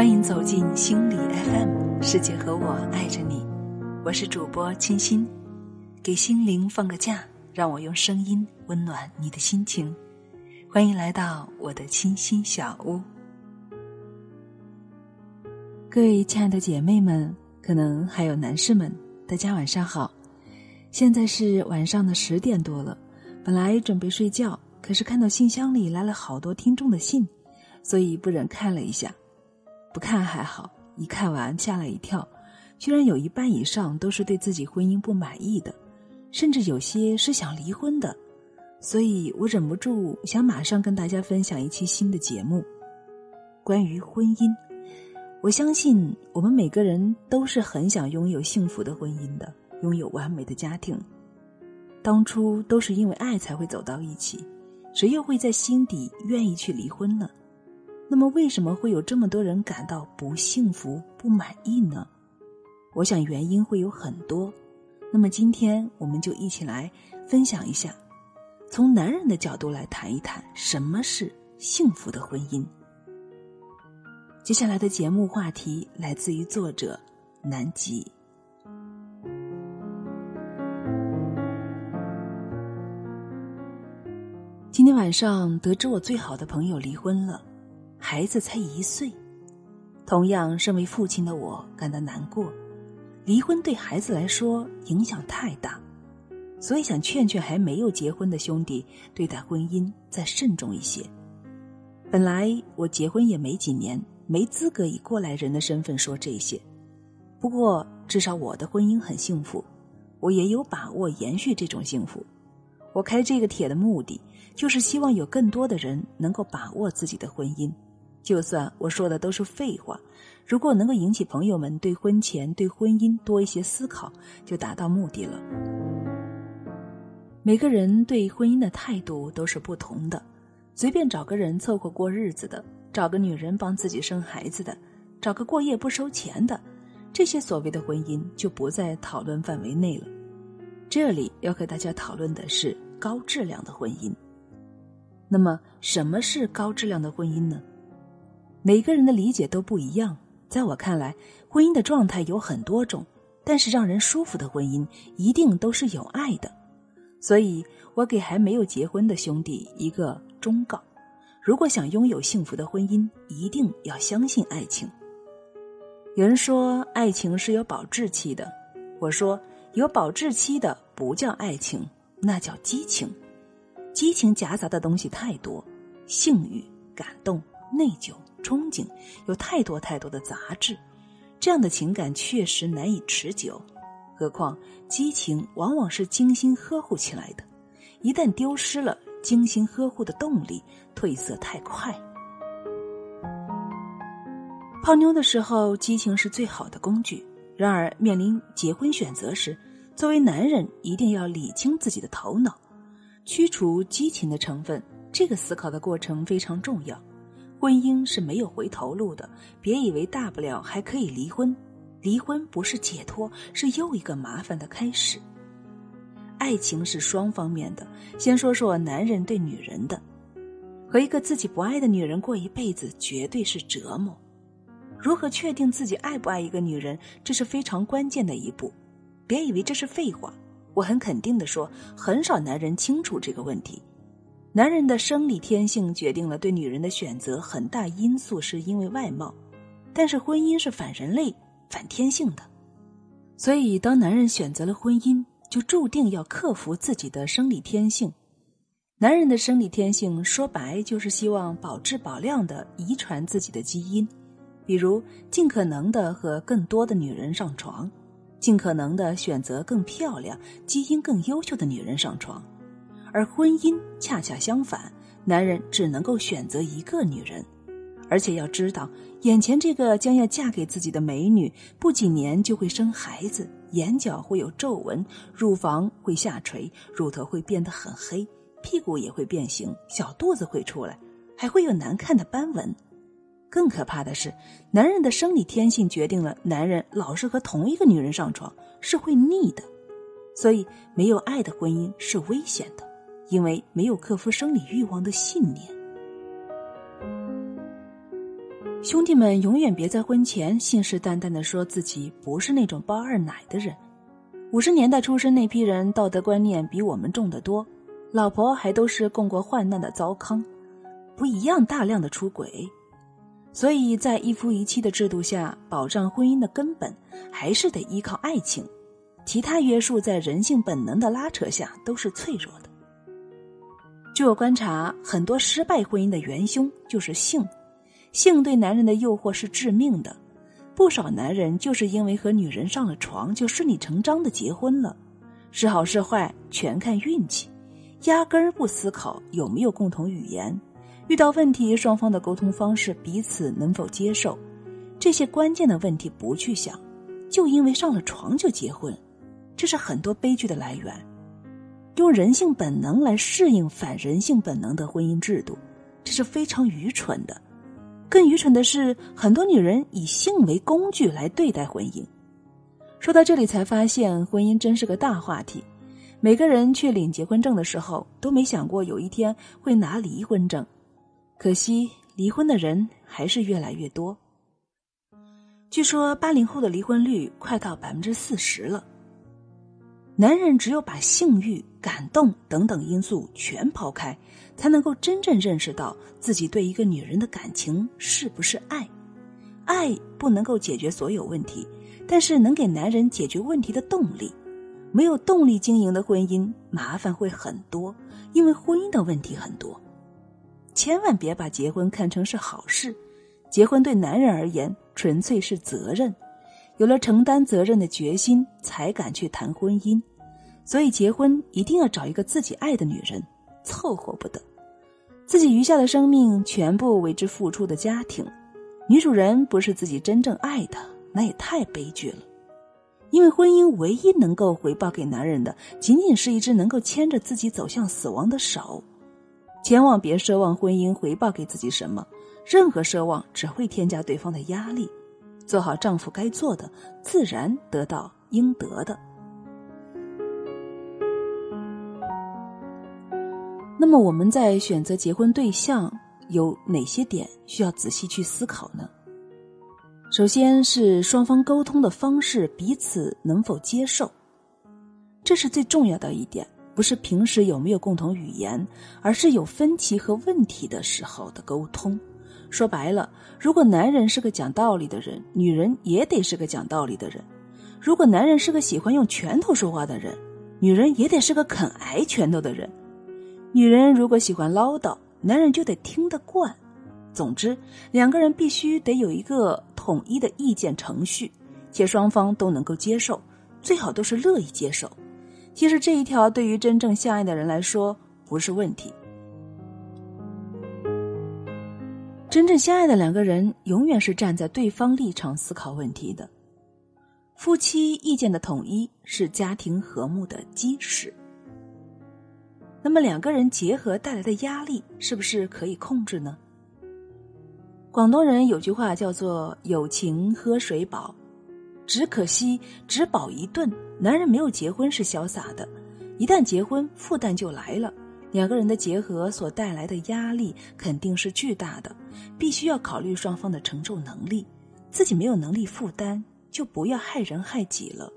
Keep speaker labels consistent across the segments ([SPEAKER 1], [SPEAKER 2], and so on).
[SPEAKER 1] 欢迎走进心理 FM，世界和我爱着你，我是主播清新，给心灵放个假，让我用声音温暖你的心情。欢迎来到我的清新小屋。各位亲爱的姐妹们，可能还有男士们，大家晚上好。现在是晚上的十点多了，本来准备睡觉，可是看到信箱里来了好多听众的信，所以不忍看了一下。不看还好，一看完吓了一跳，居然有一半以上都是对自己婚姻不满意的，甚至有些是想离婚的，所以我忍不住想马上跟大家分享一期新的节目，关于婚姻。我相信我们每个人都是很想拥有幸福的婚姻的，拥有完美的家庭。当初都是因为爱才会走到一起，谁又会在心底愿意去离婚呢？那么，为什么会有这么多人感到不幸福、不满意呢？我想原因会有很多。那么，今天我们就一起来分享一下，从男人的角度来谈一谈什么是幸福的婚姻。接下来的节目话题来自于作者南极。今天晚上得知我最好的朋友离婚了。孩子才一岁，同样身为父亲的我感到难过。离婚对孩子来说影响太大，所以想劝劝还没有结婚的兄弟，对待婚姻再慎重一些。本来我结婚也没几年，没资格以过来人的身份说这些。不过至少我的婚姻很幸福，我也有把握延续这种幸福。我开这个帖的目的，就是希望有更多的人能够把握自己的婚姻。就算我说的都是废话，如果能够引起朋友们对婚前、对婚姻多一些思考，就达到目的了。每个人对婚姻的态度都是不同的，随便找个人凑合过日子的，找个女人帮自己生孩子的，找个过夜不收钱的，这些所谓的婚姻就不在讨论范围内了。这里要和大家讨论的是高质量的婚姻。那么，什么是高质量的婚姻呢？每个人的理解都不一样，在我看来，婚姻的状态有很多种，但是让人舒服的婚姻一定都是有爱的。所以，我给还没有结婚的兄弟一个忠告：如果想拥有幸福的婚姻，一定要相信爱情。有人说爱情是有保质期的，我说有保质期的不叫爱情，那叫激情。激情夹杂的东西太多，性欲、感动、内疚。憧憬有太多太多的杂质，这样的情感确实难以持久。何况激情往往是精心呵护起来的，一旦丢失了精心呵护的动力，褪色太快。泡妞的时候，激情是最好的工具；然而面临结婚选择时，作为男人一定要理清自己的头脑，驱除激情的成分。这个思考的过程非常重要。婚姻是没有回头路的，别以为大不了还可以离婚，离婚不是解脱，是又一个麻烦的开始。爱情是双方面的，先说说男人对女人的，和一个自己不爱的女人过一辈子绝对是折磨。如何确定自己爱不爱一个女人，这是非常关键的一步。别以为这是废话，我很肯定的说，很少男人清楚这个问题。男人的生理天性决定了对女人的选择，很大因素是因为外貌，但是婚姻是反人类、反天性的，所以当男人选择了婚姻，就注定要克服自己的生理天性。男人的生理天性说白就是希望保质保量的遗传自己的基因，比如尽可能的和更多的女人上床，尽可能的选择更漂亮、基因更优秀的女人上床。而婚姻恰恰相反，男人只能够选择一个女人，而且要知道，眼前这个将要嫁给自己的美女，不几年就会生孩子，眼角会有皱纹，乳房会下垂，乳头会变得很黑，屁股也会变形，小肚子会出来，还会有难看的斑纹。更可怕的是，男人的生理天性决定了，男人老是和同一个女人上床是会腻的，所以没有爱的婚姻是危险的。因为没有克服生理欲望的信念，兄弟们永远别在婚前信誓旦旦的说自己不是那种包二奶的人。五十年代出生那批人，道德观念比我们重得多，老婆还都是共过患难的糟糠，不一样大量的出轨。所以在一夫一妻的制度下，保障婚姻的根本还是得依靠爱情，其他约束在人性本能的拉扯下都是脆弱的。据我观察，很多失败婚姻的元凶就是性，性对男人的诱惑是致命的。不少男人就是因为和女人上了床，就顺理成章的结婚了，是好是坏全看运气，压根儿不思考有没有共同语言。遇到问题，双方的沟通方式彼此能否接受，这些关键的问题不去想，就因为上了床就结婚，这是很多悲剧的来源。用人性本能来适应反人性本能的婚姻制度，这是非常愚蠢的。更愚蠢的是，很多女人以性为工具来对待婚姻。说到这里，才发现婚姻真是个大话题。每个人去领结婚证的时候，都没想过有一天会拿离婚证。可惜，离婚的人还是越来越多。据说，八零后的离婚率快到百分之四十了。男人只有把性欲、感动等等因素全抛开，才能够真正认识到自己对一个女人的感情是不是爱。爱不能够解决所有问题，但是能给男人解决问题的动力。没有动力经营的婚姻，麻烦会很多，因为婚姻的问题很多。千万别把结婚看成是好事，结婚对男人而言纯粹是责任，有了承担责任的决心，才敢去谈婚姻。所以结婚一定要找一个自己爱的女人，凑合不得。自己余下的生命全部为之付出的家庭，女主人不是自己真正爱的，那也太悲剧了。因为婚姻唯一能够回报给男人的，仅仅是一只能够牵着自己走向死亡的手。千万别奢望婚姻回报给自己什么，任何奢望只会添加对方的压力。做好丈夫该做的，自然得到应得的。那么我们在选择结婚对象有哪些点需要仔细去思考呢？首先是双方沟通的方式彼此能否接受，这是最重要的一点。不是平时有没有共同语言，而是有分歧和问题的时候的沟通。说白了，如果男人是个讲道理的人，女人也得是个讲道理的人；如果男人是个喜欢用拳头说话的人，女人也得是个肯挨拳头的人。女人如果喜欢唠叨，男人就得听得惯。总之，两个人必须得有一个统一的意见程序，且双方都能够接受，最好都是乐意接受。其实这一条对于真正相爱的人来说不是问题。真正相爱的两个人永远是站在对方立场思考问题的。夫妻意见的统一是家庭和睦的基石。那么两个人结合带来的压力是不是可以控制呢？广东人有句话叫做“有情喝水饱”。只可惜，只饱一顿。男人没有结婚是潇洒的，一旦结婚，负担就来了。两个人的结合所带来的压力肯定是巨大的，必须要考虑双方的承受能力。自己没有能力负担，就不要害人害己了。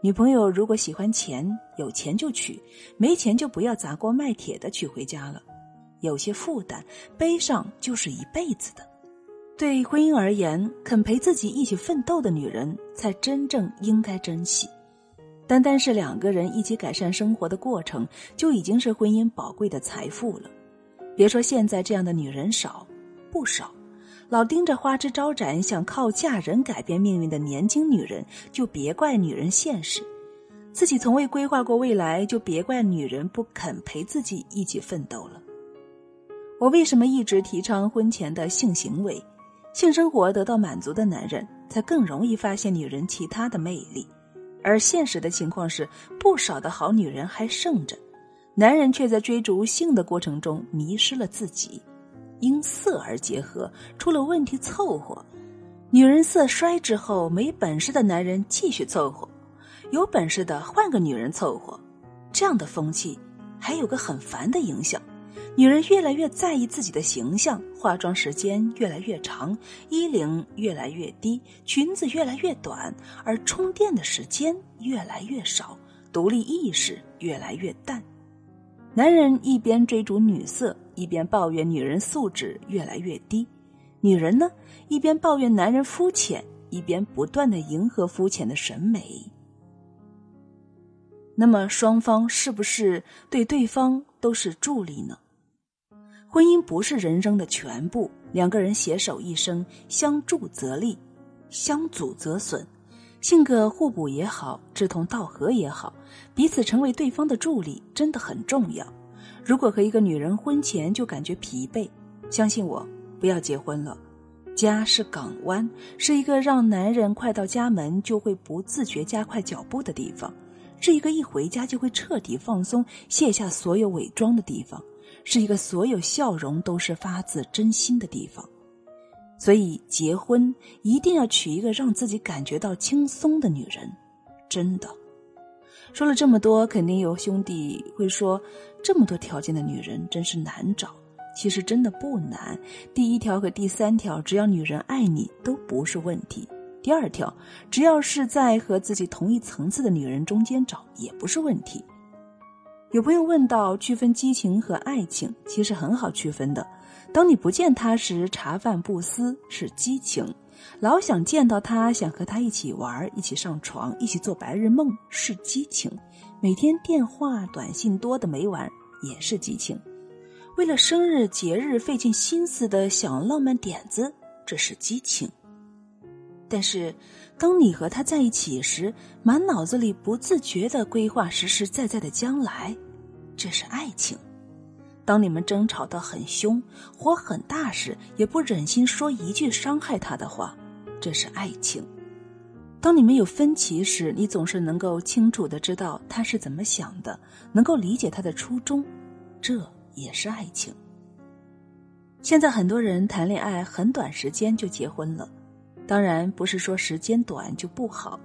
[SPEAKER 1] 女朋友如果喜欢钱，有钱就娶；没钱就不要砸锅卖铁的娶回家了。有些负担背上就是一辈子的。对婚姻而言，肯陪自己一起奋斗的女人才真正应该珍惜。单单是两个人一起改善生活的过程，就已经是婚姻宝贵的财富了。别说现在这样的女人少，不少，老盯着花枝招展、想靠嫁人改变命运的年轻女人，就别怪女人现实；自己从未规划过未来，就别怪女人不肯陪自己一起奋斗了。我为什么一直提倡婚前的性行为？性生活得到满足的男人，才更容易发现女人其他的魅力，而现实的情况是，不少的好女人还剩着，男人却在追逐性的过程中迷失了自己，因色而结合，出了问题凑合，女人色衰之后，没本事的男人继续凑合，有本事的换个女人凑合，这样的风气，还有个很烦的影响。女人越来越在意自己的形象，化妆时间越来越长，衣领越来越低，裙子越来越短，而充电的时间越来越少，独立意识越来越淡。男人一边追逐女色，一边抱怨女人素质越来越低；女人呢，一边抱怨男人肤浅，一边不断的迎合肤浅的审美。那么，双方是不是对对方都是助力呢？婚姻不是人生的全部，两个人携手一生，相助则利，相阻则损。性格互补也好，志同道合也好，彼此成为对方的助力真的很重要。如果和一个女人婚前就感觉疲惫，相信我，不要结婚了。家是港湾，是一个让男人快到家门就会不自觉加快脚步的地方，是一个一回家就会彻底放松、卸下所有伪装的地方，是一个所有笑容都是发自真心的地方。所以，结婚一定要娶一个让自己感觉到轻松的女人，真的。说了这么多，肯定有兄弟会说，这么多条件的女人真是难找。其实真的不难，第一条和第三条，只要女人爱你，都不是问题。第二条，只要是在和自己同一层次的女人中间找，也不是问题。有朋友问到区分激情和爱情，其实很好区分的。当你不见他时，茶饭不思是激情；老想见到他，想和他一起玩、一起上床、一起做白日梦是激情；每天电话短信多的没完也是激情；为了生日节日费尽心思的想浪漫点子，这是激情。但是，当你和他在一起时，满脑子里不自觉的规划实实在在的将来，这是爱情。当你们争吵得很凶，火很大时，也不忍心说一句伤害他的话，这是爱情；当你们有分歧时，你总是能够清楚的知道他是怎么想的，能够理解他的初衷，这也是爱情。现在很多人谈恋爱很短时间就结婚了，当然不是说时间短就不好，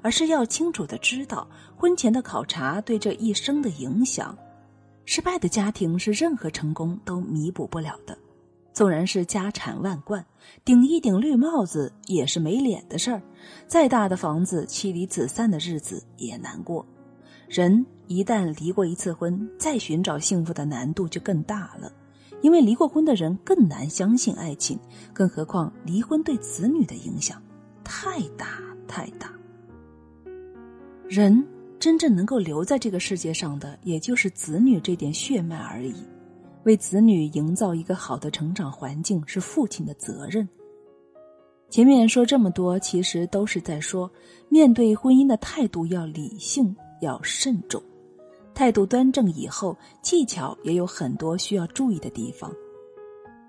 [SPEAKER 1] 而是要清楚的知道婚前的考察对这一生的影响。失败的家庭是任何成功都弥补不了的，纵然是家产万贯，顶一顶绿帽子也是没脸的事儿。再大的房子，妻离子散的日子也难过。人一旦离过一次婚，再寻找幸福的难度就更大了，因为离过婚的人更难相信爱情，更何况离婚对子女的影响太大太大。人。真正能够留在这个世界上的，也就是子女这点血脉而已。为子女营造一个好的成长环境，是父亲的责任。前面说这么多，其实都是在说，面对婚姻的态度要理性，要慎重。态度端正以后，技巧也有很多需要注意的地方。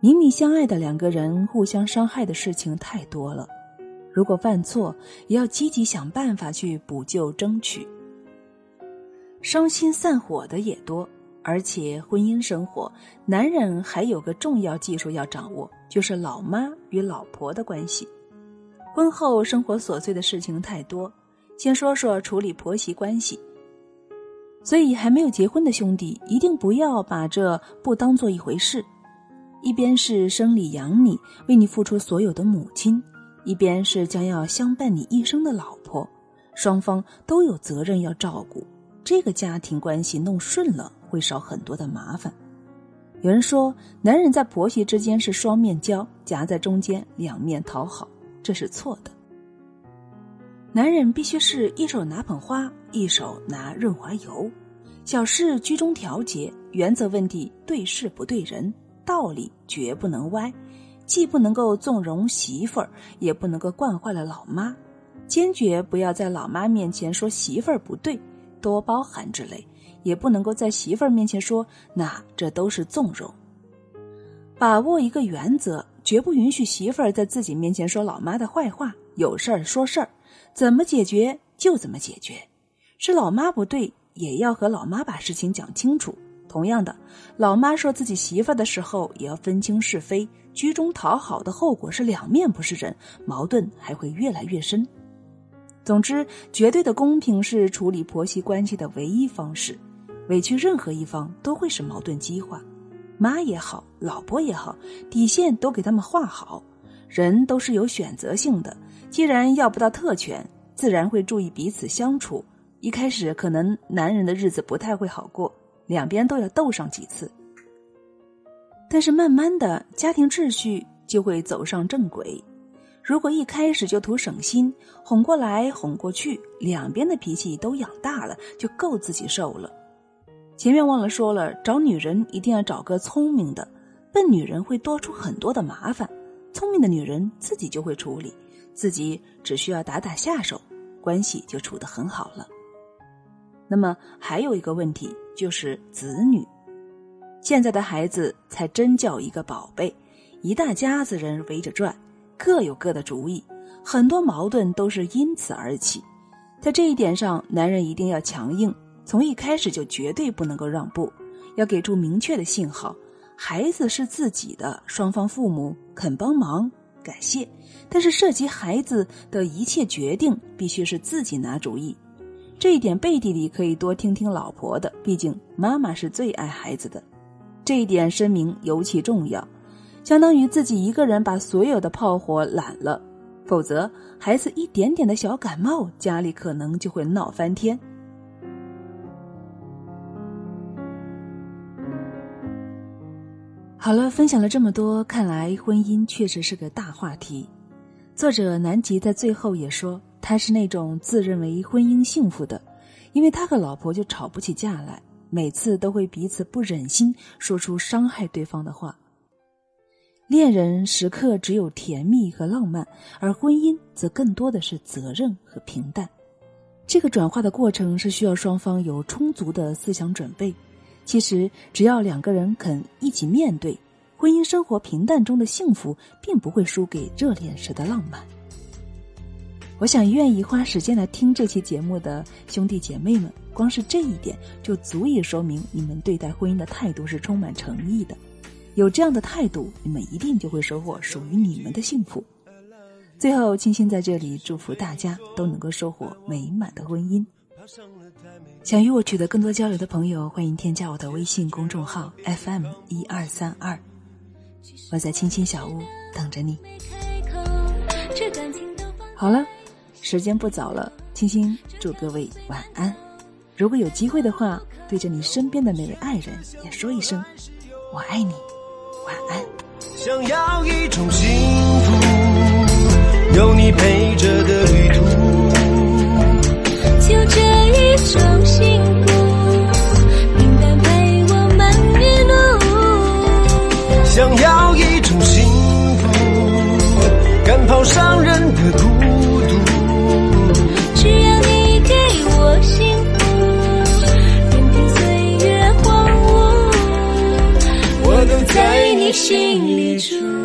[SPEAKER 1] 明明相爱的两个人，互相伤害的事情太多了。如果犯错，也要积极想办法去补救、争取。伤心散伙的也多，而且婚姻生活，男人还有个重要技术要掌握，就是老妈与老婆的关系。婚后生活琐碎的事情太多，先说说处理婆媳关系。所以还没有结婚的兄弟，一定不要把这不当做一回事。一边是生你养你、为你付出所有的母亲，一边是将要相伴你一生的老婆，双方都有责任要照顾。这个家庭关系弄顺了，会少很多的麻烦。有人说，男人在婆媳之间是双面胶，夹在中间，两面讨好，这是错的。男人必须是一手拿捧花，一手拿润滑油，小事居中调节，原则问题对事不对人，道理绝不能歪，既不能够纵容媳妇儿，也不能够惯坏了老妈，坚决不要在老妈面前说媳妇儿不对。多包涵之类，也不能够在媳妇儿面前说，那这都是纵容。把握一个原则，绝不允许媳妇儿在自己面前说老妈的坏话。有事儿说事儿，怎么解决就怎么解决。是老妈不对，也要和老妈把事情讲清楚。同样的，老妈说自己媳妇儿的时候，也要分清是非。居中讨好的后果是两面不是人，矛盾还会越来越深。总之，绝对的公平是处理婆媳关系的唯一方式。委屈任何一方都会使矛盾激化。妈也好，老婆也好，底线都给他们画好。人都是有选择性的，既然要不到特权，自然会注意彼此相处。一开始可能男人的日子不太会好过，两边都要斗上几次。但是慢慢的家庭秩序就会走上正轨。如果一开始就图省心，哄过来哄过去，两边的脾气都养大了，就够自己受了。前面忘了说了，找女人一定要找个聪明的，笨女人会多出很多的麻烦，聪明的女人自己就会处理，自己只需要打打下手，关系就处得很好了。那么还有一个问题就是子女，现在的孩子才真叫一个宝贝，一大家子人围着转。各有各的主意，很多矛盾都是因此而起。在这一点上，男人一定要强硬，从一开始就绝对不能够让步，要给出明确的信号：孩子是自己的，双方父母肯帮忙，感谢；但是涉及孩子的一切决定，必须是自己拿主意。这一点背地里可以多听听老婆的，毕竟妈妈是最爱孩子的。这一点声明尤其重要。相当于自己一个人把所有的炮火揽了，否则孩子一点点的小感冒，家里可能就会闹翻天。好了，分享了这么多，看来婚姻确实是个大话题。作者南极在最后也说，他是那种自认为婚姻幸福的，因为他和老婆就吵不起架来，每次都会彼此不忍心说出伤害对方的话。恋人时刻只有甜蜜和浪漫，而婚姻则更多的是责任和平淡。这个转化的过程是需要双方有充足的思想准备。其实，只要两个人肯一起面对，婚姻生活平淡中的幸福，并不会输给热恋时的浪漫。我想，愿意花时间来听这期节目的兄弟姐妹们，光是这一点就足以说明你们对待婚姻的态度是充满诚意的。有这样的态度，你们一定就会收获属于你们的幸福。最后，青青在这里祝福大家都能够收获美满的婚姻。想与我取得更多交流的朋友，欢迎添加我的微信公众号 FM 一二三二，我在青青小屋等着你。好了，时间不早了，青青祝各位晚安。如果有机会的话，对着你身边的那位爱人也说一声“我爱你”。晚安。想要一种幸福，有你陪着的旅途。心里住。